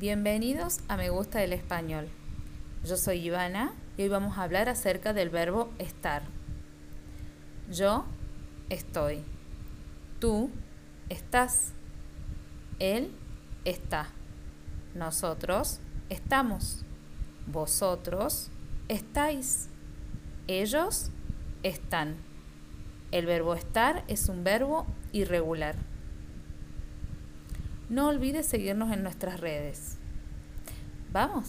Bienvenidos a Me Gusta el Español. Yo soy Ivana y hoy vamos a hablar acerca del verbo estar. Yo estoy. Tú estás. Él está. Nosotros estamos. Vosotros estáis. Ellos están. El verbo estar es un verbo irregular. No olvides seguirnos en nuestras redes. Vamos.